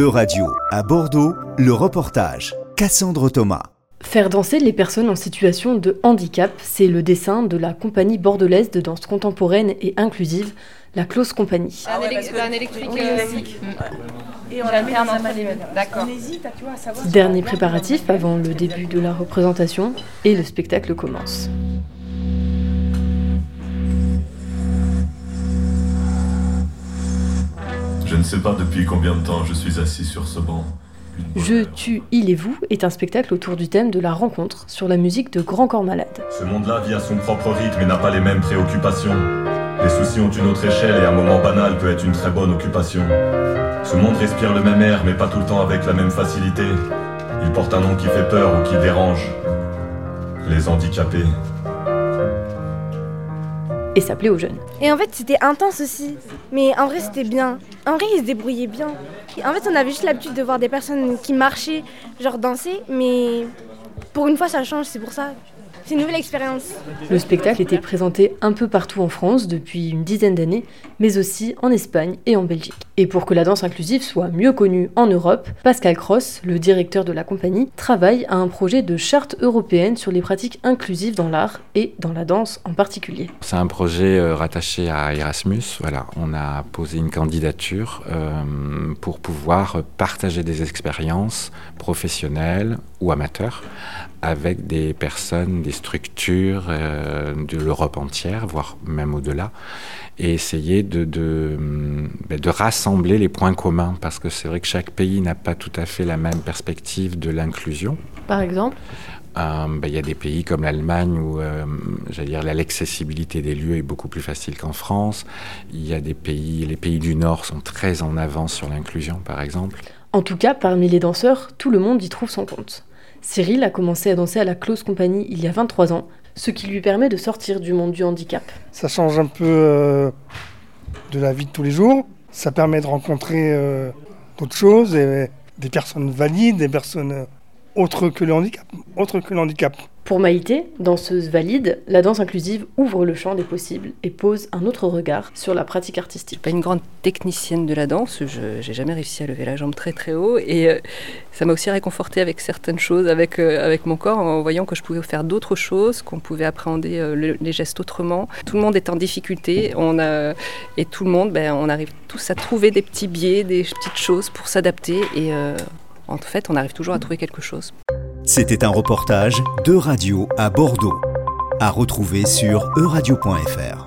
E-Radio, à Bordeaux, le reportage. Cassandre Thomas. Faire danser les personnes en situation de handicap, c'est le dessin de la compagnie bordelaise de danse contemporaine et inclusive, la Close Company. Un, élect- un électrique euh, Et on un entre les. D'accord. Dernier préparatif avant le début de la représentation et le spectacle commence. Je ne sais pas depuis combien de temps je suis assis sur ce banc. Je, heure. tu, il et vous est un spectacle autour du thème de la rencontre sur la musique de Grand Corps Malade. Ce monde-là vit à son propre rythme et n'a pas les mêmes préoccupations. Les soucis ont une autre échelle et un moment banal peut être une très bonne occupation. Ce monde respire le même air mais pas tout le temps avec la même facilité. Il porte un nom qui fait peur ou qui dérange. Les handicapés. Et s'appelait aux jeunes. Et en fait, c'était intense aussi. Mais en vrai, c'était bien. En vrai, ils se débrouillaient bien. Et en fait, on avait juste l'habitude de voir des personnes qui marchaient, genre danser. Mais pour une fois, ça change, c'est pour ça. C'est une nouvelle expérience. Le spectacle était présenté un peu partout en France depuis une dizaine d'années, mais aussi en Espagne et en Belgique. Et pour que la danse inclusive soit mieux connue en Europe, Pascal Cross, le directeur de la compagnie, travaille à un projet de charte européenne sur les pratiques inclusives dans l'art et dans la danse en particulier. C'est un projet euh, rattaché à Erasmus. Voilà, on a posé une candidature euh, pour pouvoir partager des expériences professionnelles ou amateurs avec des personnes, des structures euh, de l'Europe entière, voire même au-delà, et essayer de, de, hum, ben, de rassembler les points communs, parce que c'est vrai que chaque pays n'a pas tout à fait la même perspective de l'inclusion. Par exemple, Euh, ben, Il y a des pays comme l'Allemagne où euh, j'allais dire, l'accessibilité des lieux est beaucoup plus facile qu'en France. Il y a des pays, les pays du Nord sont très en avance sur l'inclusion, par exemple. en tout cas parmi les danseurs, tout le monde y trouve son compte. Cyril a commencé à danser à la Close Company il y a 23 ans, ce qui lui permet de sortir du monde du handicap. Ça change un peu euh, de la vie de tous les jours. Ça permet de rencontrer euh, d'autres choses, et des personnes valides, des personnes euh, autres que le handicap. Autres que le handicap. Pour Maïté, danseuse valide, la danse inclusive ouvre le champ des possibles et pose un autre regard sur la pratique artistique. pas une grande technicienne de la danse, je n'ai jamais réussi à lever la jambe très très haut et euh, ça m'a aussi réconforté avec certaines choses, avec, euh, avec mon corps, en voyant que je pouvais faire d'autres choses, qu'on pouvait appréhender euh, le- les gestes autrement. Tout le monde est en difficulté on a, et tout le monde, ben, on arrive tous à trouver des petits biais, des petites choses pour s'adapter et en fait on arrive toujours à trouver quelque chose. C'était un reportage de radio à Bordeaux. À retrouver sur euradio.fr.